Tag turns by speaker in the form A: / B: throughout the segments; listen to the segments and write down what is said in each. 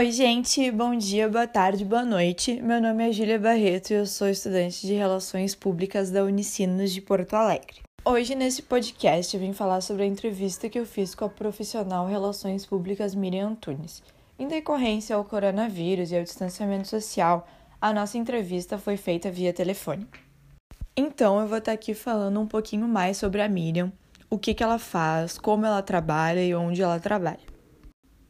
A: Oi, gente, bom dia, boa tarde, boa noite. Meu nome é Júlia Barreto e eu sou estudante de Relações Públicas da Unicinos de Porto Alegre. Hoje, nesse podcast, eu vim falar sobre a entrevista que eu fiz com a profissional Relações Públicas Miriam Antunes. Em decorrência ao coronavírus e ao distanciamento social, a nossa entrevista foi feita via telefone. Então, eu vou estar aqui falando um pouquinho mais sobre a Miriam, o que, que ela faz, como ela trabalha e onde ela trabalha.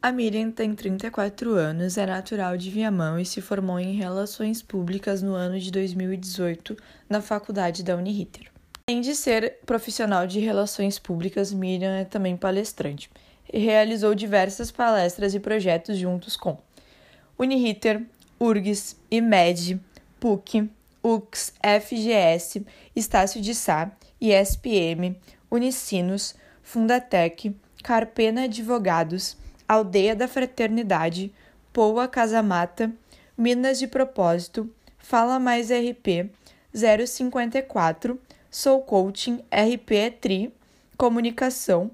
A: A Miriam tem 34 anos, é natural de Viamão e se formou em Relações Públicas no ano de 2018 na faculdade da Uniriter. Além de ser profissional de Relações Públicas, Miriam é também palestrante e realizou diversas palestras e projetos juntos com Uniriter, URGS, IMED, PUC, UX, FGS, Estácio de Sá, ISPM, Unicinos, Fundatec, Carpena Advogados, Aldeia da Fraternidade, Poa Casamata, Minas de Propósito, Fala Mais RP, 054, Sou Coaching, RP é Tri, Comunicação,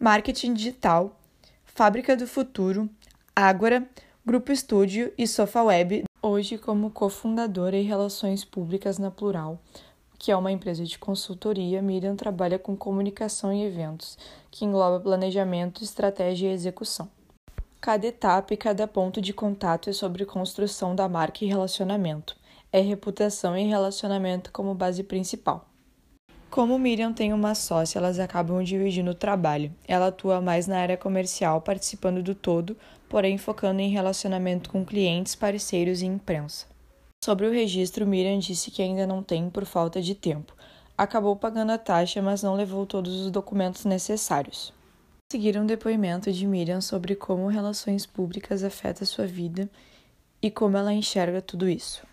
A: Marketing Digital, Fábrica do Futuro, Ágora, Grupo Estúdio e Sofa Web, hoje como cofundadora em Relações Públicas na Plural, que é uma empresa de consultoria, Miriam trabalha com comunicação e eventos, que engloba planejamento, estratégia e execução. Cada etapa e cada ponto de contato é sobre construção da marca e relacionamento. É reputação e relacionamento como base principal. Como Miriam tem uma sócia, elas acabam dividindo o trabalho. Ela atua mais na área comercial, participando do todo, porém focando em relacionamento com clientes, parceiros e imprensa. Sobre o registro, Miriam disse que ainda não tem por falta de tempo. Acabou pagando a taxa, mas não levou todos os documentos necessários. Seguir um depoimento de Miriam sobre como relações públicas afeta sua vida e como ela enxerga tudo isso.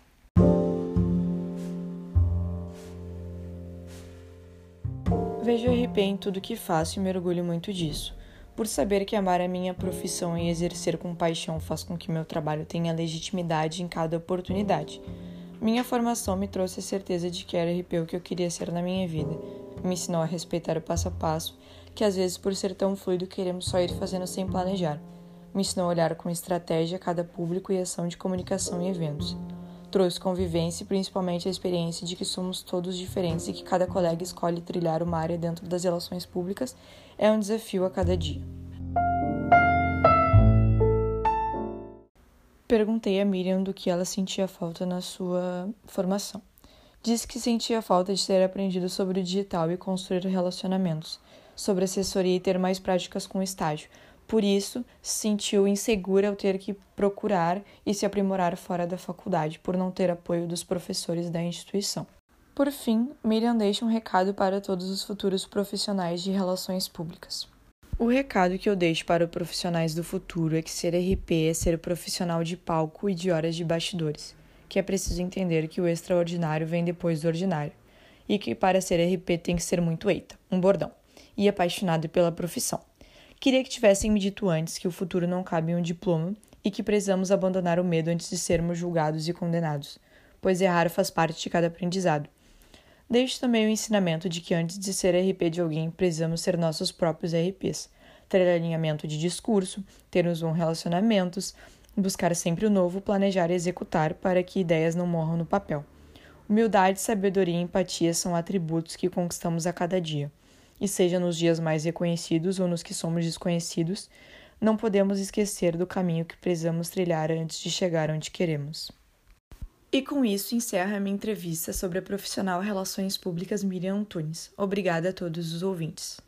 A: Vejo RP em tudo que faço e me orgulho muito disso. Por saber que amar a minha profissão e exercer com paixão faz com que meu trabalho tenha legitimidade em cada oportunidade. Minha formação me trouxe a certeza de que era RP o que eu queria ser na minha vida. Me ensinou a respeitar o passo a passo, que às vezes por ser tão fluido queremos só ir fazendo sem planejar. Me ensinou a olhar com estratégia cada público e ação de comunicação e eventos. Trouxe convivência e principalmente a experiência de que somos todos diferentes e que cada colega escolhe trilhar uma área dentro das relações públicas é um desafio a cada dia. Perguntei a Miriam do que ela sentia falta na sua formação. Disse que sentia falta de ter aprendido sobre o digital e construir relacionamentos, sobre assessoria e ter mais práticas com estágio, por isso, se sentiu insegura ao ter que procurar e se aprimorar fora da faculdade, por não ter apoio dos professores da instituição. Por fim, Miriam deixa um recado para todos os futuros profissionais de relações públicas. O recado que eu deixo para os profissionais do futuro é que ser RP é ser profissional de palco e de horas de bastidores, que é preciso entender que o extraordinário vem depois do ordinário, e que para ser RP tem que ser muito eita, um bordão, e apaixonado pela profissão. Queria que tivessem me dito antes que o futuro não cabe em um diploma e que precisamos abandonar o medo antes de sermos julgados e condenados, pois errar faz parte de cada aprendizado. Deixo também o ensinamento de que antes de ser RP de alguém, precisamos ser nossos próprios RPs, ter alinhamento de discurso, termos bons relacionamentos, buscar sempre o novo, planejar e executar para que ideias não morram no papel. Humildade, sabedoria e empatia são atributos que conquistamos a cada dia e seja nos dias mais reconhecidos ou nos que somos desconhecidos, não podemos esquecer do caminho que precisamos trilhar antes de chegar onde queremos. E com isso encerro a minha entrevista sobre a profissional Relações Públicas Miriam Antunes. Obrigada a todos os ouvintes.